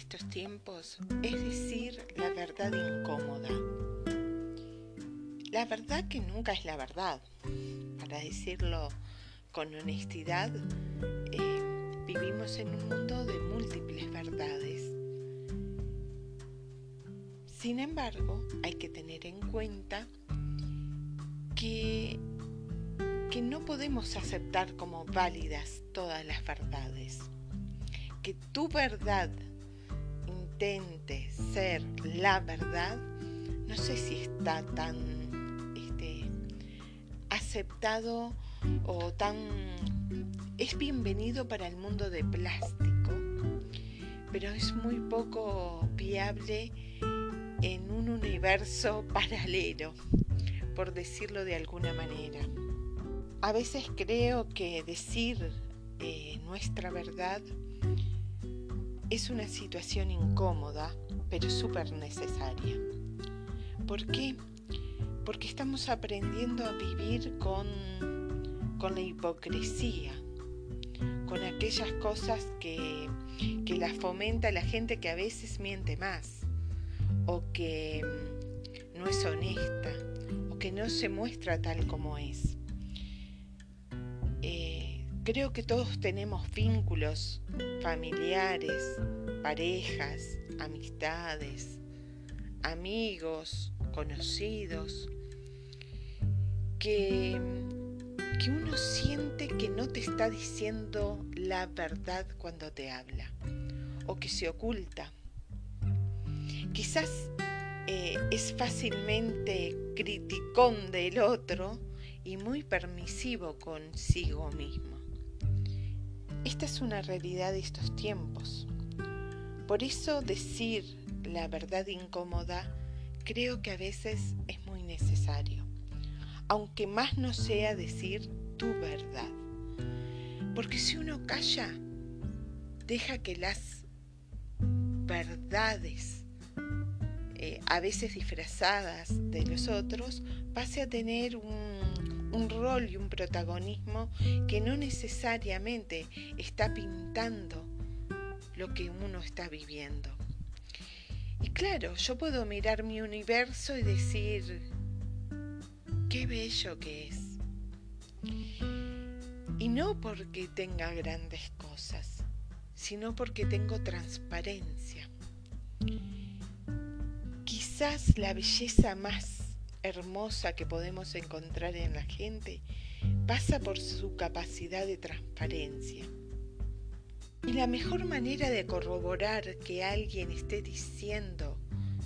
estos tiempos es decir la verdad incómoda. La verdad que nunca es la verdad. Para decirlo con honestidad, eh, vivimos en un mundo de múltiples verdades. Sin embargo, hay que tener en cuenta que, que no podemos aceptar como válidas todas las verdades. Que tu verdad intente ser la verdad, no sé si está tan este, aceptado o tan... es bienvenido para el mundo de plástico, pero es muy poco viable en un universo paralelo por decirlo de alguna manera. A veces creo que decir eh, nuestra verdad es una situación incómoda, pero súper necesaria. ¿Por qué? Porque estamos aprendiendo a vivir con, con la hipocresía, con aquellas cosas que, que las fomenta la gente que a veces miente más o que no es honesta que no se muestra tal como es. Eh, creo que todos tenemos vínculos familiares, parejas, amistades, amigos, conocidos, que, que uno siente que no te está diciendo la verdad cuando te habla o que se oculta. Quizás eh, es fácilmente criticón del otro y muy permisivo consigo mismo. Esta es una realidad de estos tiempos. Por eso decir la verdad incómoda creo que a veces es muy necesario, aunque más no sea decir tu verdad. Porque si uno calla, deja que las verdades eh, a veces disfrazadas de los otros, pase a tener un, un rol y un protagonismo que no necesariamente está pintando lo que uno está viviendo. Y claro, yo puedo mirar mi universo y decir, qué bello que es. Y no porque tenga grandes cosas, sino porque tengo transparencia. Quizás la belleza más hermosa que podemos encontrar en la gente pasa por su capacidad de transparencia. Y la mejor manera de corroborar que alguien esté diciendo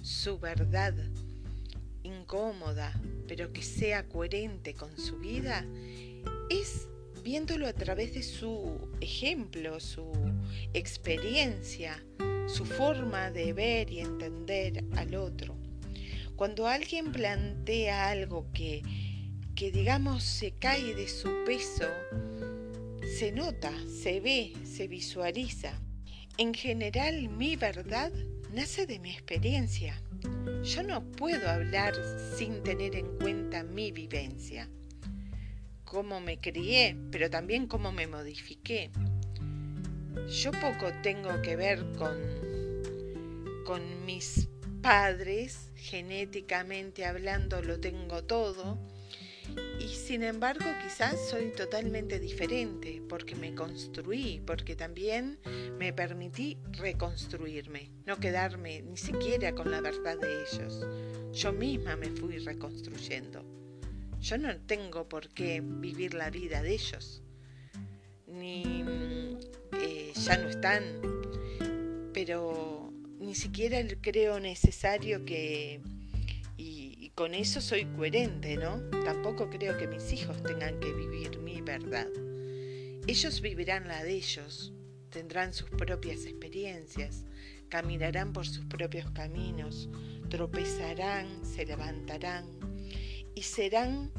su verdad incómoda, pero que sea coherente con su vida, es viéndolo a través de su ejemplo, su experiencia, su forma de ver y entender al otro. Cuando alguien plantea algo que, que digamos se cae de su peso, se nota, se ve, se visualiza. En general mi verdad nace de mi experiencia. Yo no puedo hablar sin tener en cuenta mi vivencia, cómo me crié, pero también cómo me modifiqué. Yo poco tengo que ver con, con mis padres, genéticamente hablando lo tengo todo, y sin embargo quizás soy totalmente diferente porque me construí, porque también me permití reconstruirme, no quedarme ni siquiera con la verdad de ellos. Yo misma me fui reconstruyendo. Yo no tengo por qué vivir la vida de ellos, ni eh, ya no están, pero ni siquiera creo necesario que... Y, con eso soy coherente, ¿no? Tampoco creo que mis hijos tengan que vivir mi verdad. Ellos vivirán la de ellos, tendrán sus propias experiencias, caminarán por sus propios caminos, tropezarán, se levantarán y serán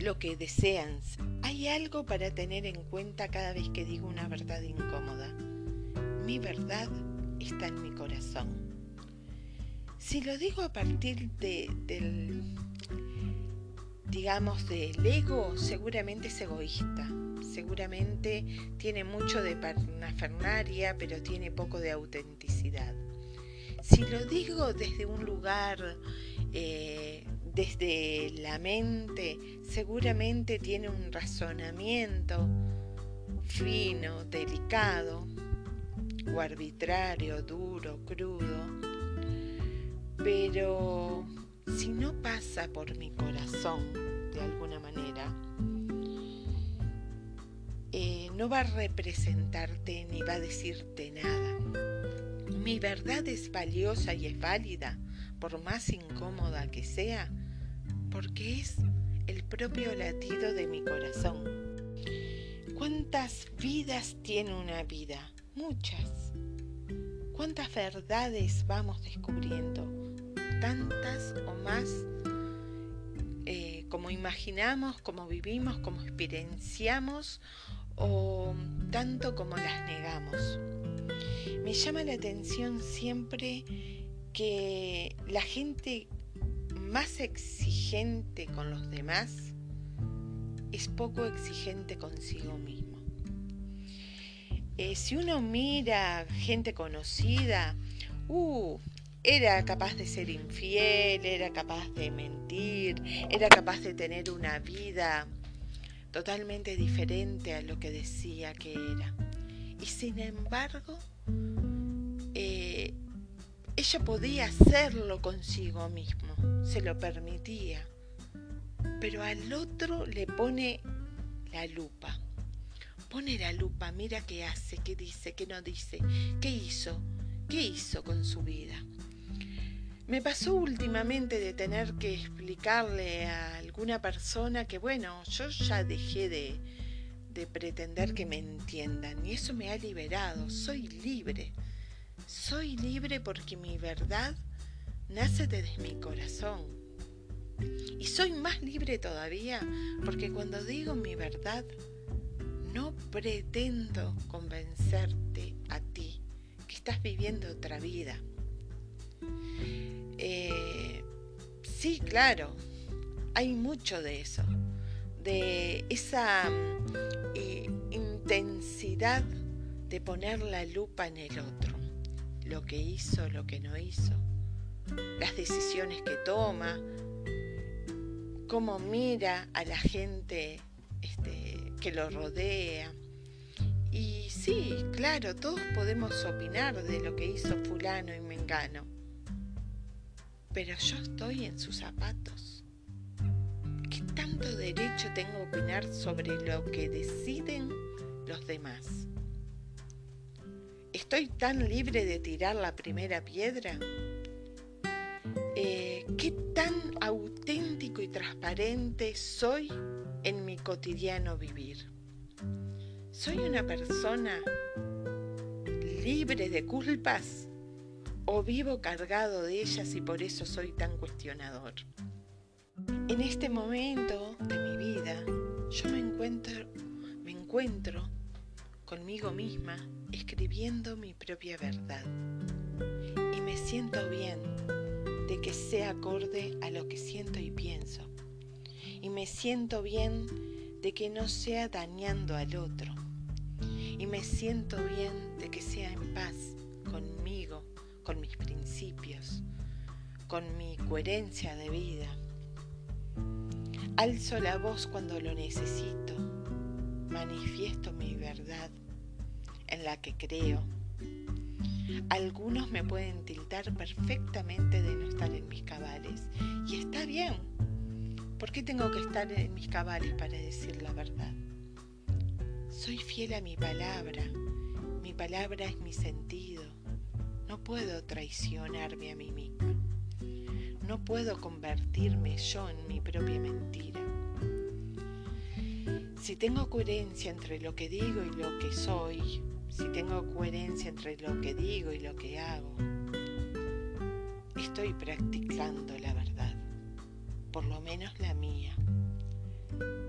lo que desean. Hay algo para tener en cuenta cada vez que digo una verdad incómoda. Mi verdad está en mi corazón. Si lo digo a partir de, del, digamos, del ego, seguramente es egoísta, seguramente tiene mucho de fernaria, pero tiene poco de autenticidad. Si lo digo desde un lugar, eh, desde la mente, seguramente tiene un razonamiento fino, delicado, o arbitrario, duro, crudo, pero si no pasa por mi corazón de alguna manera, eh, no va a representarte ni va a decirte nada. Mi verdad es valiosa y es válida, por más incómoda que sea, porque es el propio latido de mi corazón. ¿Cuántas vidas tiene una vida? Muchas. ¿Cuántas verdades vamos descubriendo? Tantas o más eh, como imaginamos, como vivimos, como experienciamos o tanto como las negamos. Me llama la atención siempre que la gente más exigente con los demás es poco exigente consigo mismo. Eh, si uno mira gente conocida, uh, era capaz de ser infiel, era capaz de mentir, era capaz de tener una vida totalmente diferente a lo que decía que era. Y sin embargo, eh, ella podía hacerlo consigo mismo, se lo permitía, pero al otro le pone la lupa Pone la lupa, mira qué hace, qué dice, qué no dice, qué hizo, qué hizo con su vida. Me pasó últimamente de tener que explicarle a alguna persona que, bueno, yo ya dejé de, de pretender que me entiendan y eso me ha liberado, soy libre. Soy libre porque mi verdad nace desde mi corazón. Y soy más libre todavía porque cuando digo mi verdad, no pretendo convencerte a ti que estás viviendo otra vida. Eh, sí, claro, hay mucho de eso, de esa eh, intensidad de poner la lupa en el otro, lo que hizo, lo que no hizo, las decisiones que toma, cómo mira a la gente este, que lo rodea. Y sí, claro, todos podemos opinar de lo que hizo fulano y mengano, pero yo estoy en sus zapatos. ¿Qué tanto derecho tengo a opinar sobre lo que deciden los demás? ¿Estoy tan libre de tirar la primera piedra? Eh, ¿Qué tan auténtico y transparente soy en mi cotidiano vivir. ¿Soy una persona libre de culpas o vivo cargado de ellas y por eso soy tan cuestionador? En este momento de mi vida yo me encuentro, me encuentro conmigo misma escribiendo mi propia verdad y me siento bien de que sea acorde a lo que siento y pienso y me siento bien de que no sea dañando al otro. Y me siento bien de que sea en paz conmigo, con mis principios, con mi coherencia de vida. Alzo la voz cuando lo necesito, manifiesto mi verdad en la que creo. Algunos me pueden tildar perfectamente de no estar en mis cabales y está bien ¿Por qué tengo que estar en mis cabales para decir la verdad? Soy fiel a mi palabra. Mi palabra es mi sentido. No puedo traicionarme a mí misma. No puedo convertirme yo en mi propia mentira. Si tengo coherencia entre lo que digo y lo que soy, si tengo coherencia entre lo que digo y lo que hago, estoy practicando la verdad por lo menos la mía,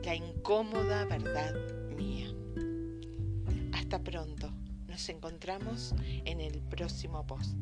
la incómoda verdad mía. Hasta pronto, nos encontramos en el próximo post.